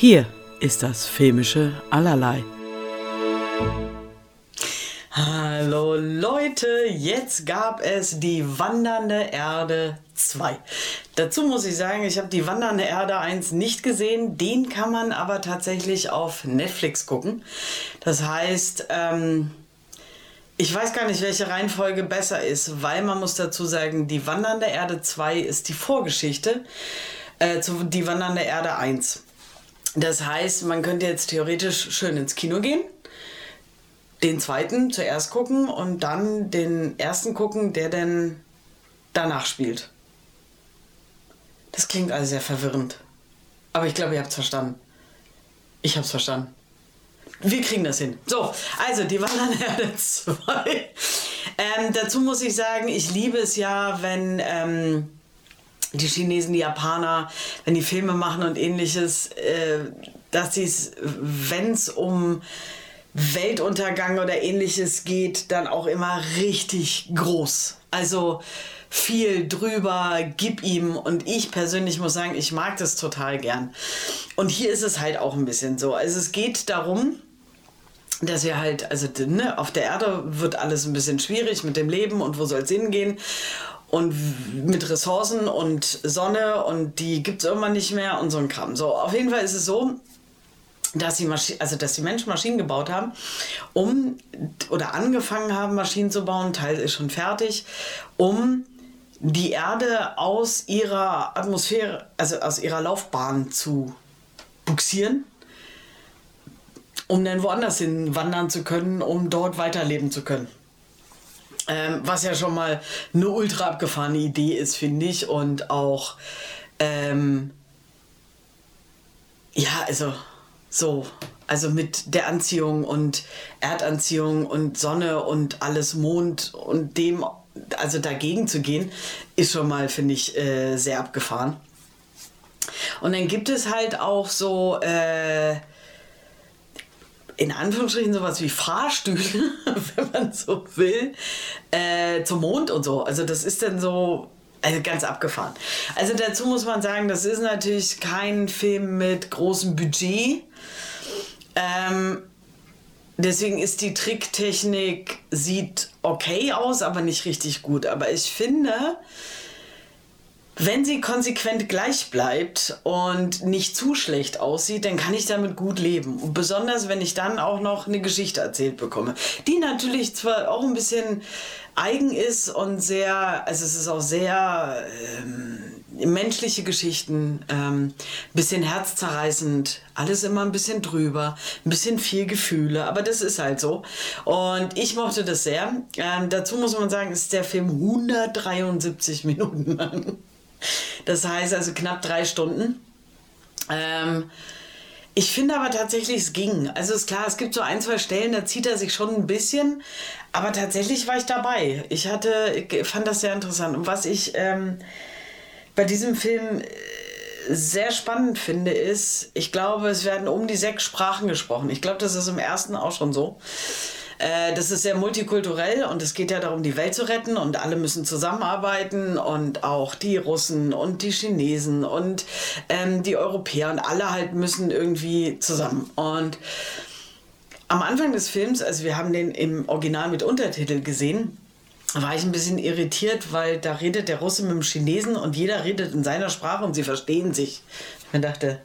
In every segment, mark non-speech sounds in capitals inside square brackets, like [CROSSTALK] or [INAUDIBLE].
Hier ist das filmische Allerlei. Hallo Leute, jetzt gab es die Wandernde Erde 2. Dazu muss ich sagen, ich habe die Wandernde Erde 1 nicht gesehen, den kann man aber tatsächlich auf Netflix gucken. Das heißt, ähm, ich weiß gar nicht, welche Reihenfolge besser ist, weil man muss dazu sagen, die Wandernde Erde 2 ist die Vorgeschichte äh, zu die Wandernde Erde 1. Das heißt, man könnte jetzt theoretisch schön ins Kino gehen, den zweiten zuerst gucken und dann den ersten gucken, der dann danach spielt. Das klingt alles sehr verwirrend. Aber ich glaube, ihr habt es verstanden. Ich habe es verstanden. Wir kriegen das hin. So, also die Wandernerde [LAUGHS] 2. Ähm, dazu muss ich sagen, ich liebe es ja, wenn ähm, die Chinesen, die Japaner, wenn die Filme machen und ähnliches, äh, dass sie es, wenn es um Weltuntergang oder ähnliches geht, dann auch immer richtig groß. Also viel drüber, gib ihm. Und ich persönlich muss sagen, ich mag das total gern. Und hier ist es halt auch ein bisschen so. Also es geht darum, dass wir halt, also ne, auf der Erde wird alles ein bisschen schwierig mit dem Leben und wo soll es hingehen und mit Ressourcen und Sonne und die gibt es irgendwann nicht mehr und so ein Kram. So, auf jeden Fall ist es so, dass die, also, dass die Menschen Maschinen gebaut haben, um oder angefangen haben, Maschinen zu bauen, Teil ist schon fertig, um die Erde aus ihrer Atmosphäre, also aus ihrer Laufbahn zu buxieren um dann woanders hin wandern zu können, um dort weiterleben zu können. Ähm, was ja schon mal eine ultra abgefahrene Idee ist, finde ich. Und auch, ähm, ja, also so, also mit der Anziehung und Erdanziehung und Sonne und alles Mond und dem, also dagegen zu gehen, ist schon mal, finde ich, äh, sehr abgefahren. Und dann gibt es halt auch so, äh, in Anführungsstrichen sowas wie Fahrstühle, [LAUGHS] wenn man so will, äh, zum Mond und so. Also das ist dann so also ganz abgefahren. Also dazu muss man sagen, das ist natürlich kein Film mit großem Budget. Ähm, deswegen ist die Tricktechnik, sieht okay aus, aber nicht richtig gut. Aber ich finde, wenn sie konsequent gleich bleibt und nicht zu schlecht aussieht, dann kann ich damit gut leben. Und besonders, wenn ich dann auch noch eine Geschichte erzählt bekomme, die natürlich zwar auch ein bisschen eigen ist und sehr, also es ist auch sehr ähm, menschliche Geschichten, ähm, bisschen herzzerreißend, alles immer ein bisschen drüber, ein bisschen viel Gefühle, aber das ist halt so. Und ich mochte das sehr. Ähm, dazu muss man sagen, ist der Film 173 Minuten lang. Das heißt also knapp drei Stunden. Ähm, ich finde aber tatsächlich, es ging. Also ist klar, es gibt so ein, zwei Stellen, da zieht er sich schon ein bisschen. Aber tatsächlich war ich dabei. Ich hatte, fand das sehr interessant. Und was ich ähm, bei diesem Film äh, sehr spannend finde, ist, ich glaube, es werden um die sechs Sprachen gesprochen. Ich glaube, das ist im ersten auch schon so. Äh, das ist sehr multikulturell und es geht ja darum, die Welt zu retten und alle müssen zusammenarbeiten und auch die Russen und die Chinesen und ähm, die Europäer und alle halt müssen irgendwie zusammen. Und am Anfang des Films, also wir haben den im Original mit Untertitel gesehen, war ich ein bisschen irritiert, weil da redet der Russe mit dem Chinesen und jeder redet in seiner Sprache und sie verstehen sich. Ich dachte?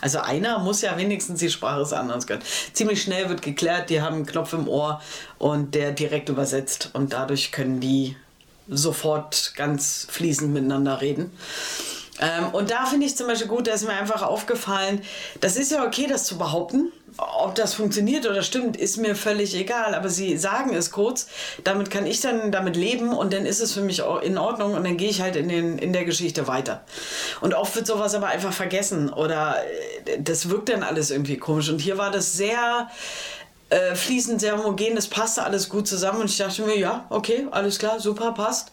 Also einer muss ja wenigstens die Sprache des anderen können. Ziemlich schnell wird geklärt, die haben einen Knopf im Ohr und der direkt übersetzt und dadurch können die sofort ganz fließend miteinander reden. Ähm, und da finde ich zum Beispiel gut, da ist mir einfach aufgefallen, das ist ja okay, das zu behaupten. Ob das funktioniert oder stimmt, ist mir völlig egal. Aber sie sagen es kurz, damit kann ich dann damit leben und dann ist es für mich in Ordnung und dann gehe ich halt in, den, in der Geschichte weiter. Und oft wird sowas aber einfach vergessen oder äh, das wirkt dann alles irgendwie komisch. Und hier war das sehr äh, fließend, sehr homogen, das passte alles gut zusammen und ich dachte mir, ja, okay, alles klar, super, passt.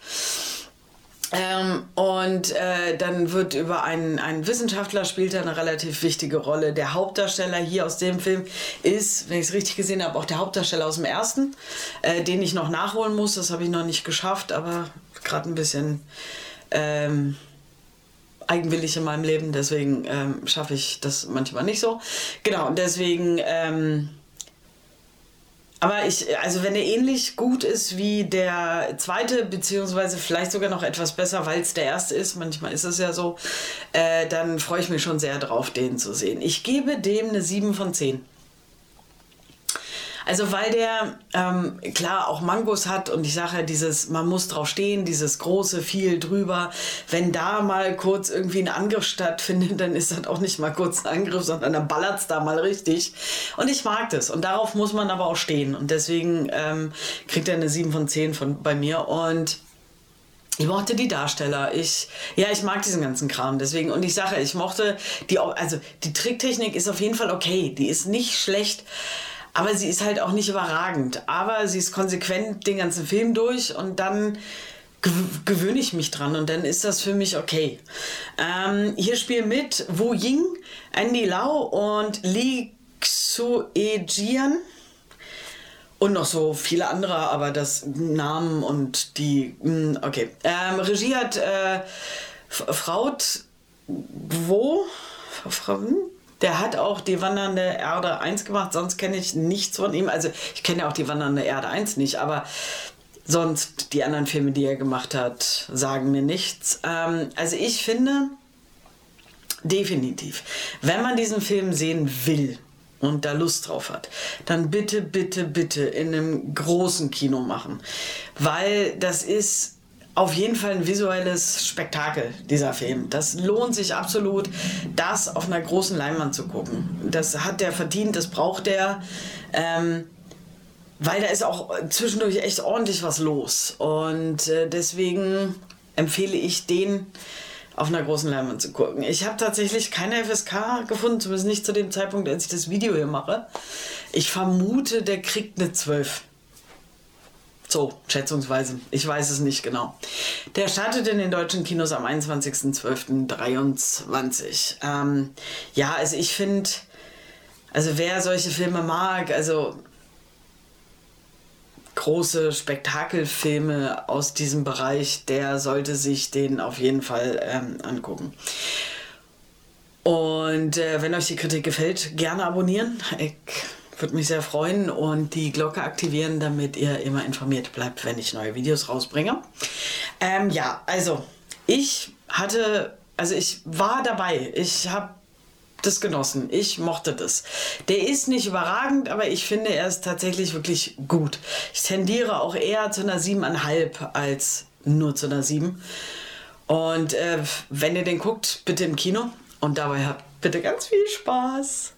Ähm, und äh, dann wird über einen, einen Wissenschaftler spielt er eine relativ wichtige Rolle. Der Hauptdarsteller hier aus dem Film ist, wenn ich es richtig gesehen habe, auch der Hauptdarsteller aus dem ersten, äh, den ich noch nachholen muss. Das habe ich noch nicht geschafft, aber gerade ein bisschen ähm, eigenwillig in meinem Leben, deswegen ähm, schaffe ich das manchmal nicht so. Genau, und deswegen. Aber ich, also wenn er ähnlich gut ist wie der zweite, beziehungsweise vielleicht sogar noch etwas besser, weil es der erste ist, manchmal ist es ja so, äh, dann freue ich mich schon sehr drauf, den zu sehen. Ich gebe dem eine 7 von 10. Also weil der ähm, klar auch Mangos hat und ich sage ja dieses, man muss drauf stehen, dieses große viel drüber. Wenn da mal kurz irgendwie ein Angriff stattfindet, dann ist das auch nicht mal kurz ein Angriff, sondern dann ballert es da mal richtig. Und ich mag das und darauf muss man aber auch stehen und deswegen ähm, kriegt er eine 7 von 10 von, bei mir und ich mochte die Darsteller. Ich, ja, ich mag diesen ganzen Kram. Deswegen, und ich sage, ich mochte die, also die Tricktechnik ist auf jeden Fall okay. Die ist nicht schlecht. Aber sie ist halt auch nicht überragend. Aber sie ist konsequent den ganzen Film durch und dann gewöhne ich mich dran und dann ist das für mich okay. Ähm, hier spielen mit Wu Ying, Andy Lau und Li Xuejian und noch so viele andere, aber das Namen und die, hm, okay. Ähm, Regie hat äh, Fraut Wo? Frau, hm? Der hat auch die Wandernde Erde 1 gemacht, sonst kenne ich nichts von ihm. Also ich kenne ja auch die Wandernde Erde 1 nicht, aber sonst die anderen Filme, die er gemacht hat, sagen mir nichts. Ähm, also ich finde definitiv, wenn man diesen Film sehen will, und da Lust drauf hat, dann bitte, bitte, bitte in einem großen Kino machen. Weil das ist auf jeden Fall ein visuelles Spektakel, dieser Film. Das lohnt sich absolut, das auf einer großen Leinwand zu gucken. Das hat der verdient, das braucht der. Ähm, weil da ist auch zwischendurch echt ordentlich was los. Und äh, deswegen empfehle ich den auf einer großen Leinwand zu gucken. Ich habe tatsächlich keine FSK gefunden, zumindest nicht zu dem Zeitpunkt, als ich das Video hier mache. Ich vermute, der kriegt eine 12. So, schätzungsweise. Ich weiß es nicht genau. Der startet in den deutschen Kinos am 21.12.23. Ähm, ja, also ich finde, also wer solche Filme mag, also große Spektakelfilme aus diesem Bereich, der sollte sich den auf jeden Fall ähm, angucken. Und äh, wenn euch die Kritik gefällt, gerne abonnieren. Ich würde mich sehr freuen und die Glocke aktivieren, damit ihr immer informiert bleibt, wenn ich neue Videos rausbringe. Ähm, ja, also ich hatte, also ich war dabei. Ich habe das genossen. Ich mochte das. Der ist nicht überragend, aber ich finde, er ist tatsächlich wirklich gut. Ich tendiere auch eher zu einer 7,5 als nur zu einer 7. Und äh, wenn ihr den guckt, bitte im Kino. Und dabei habt bitte ganz viel Spaß.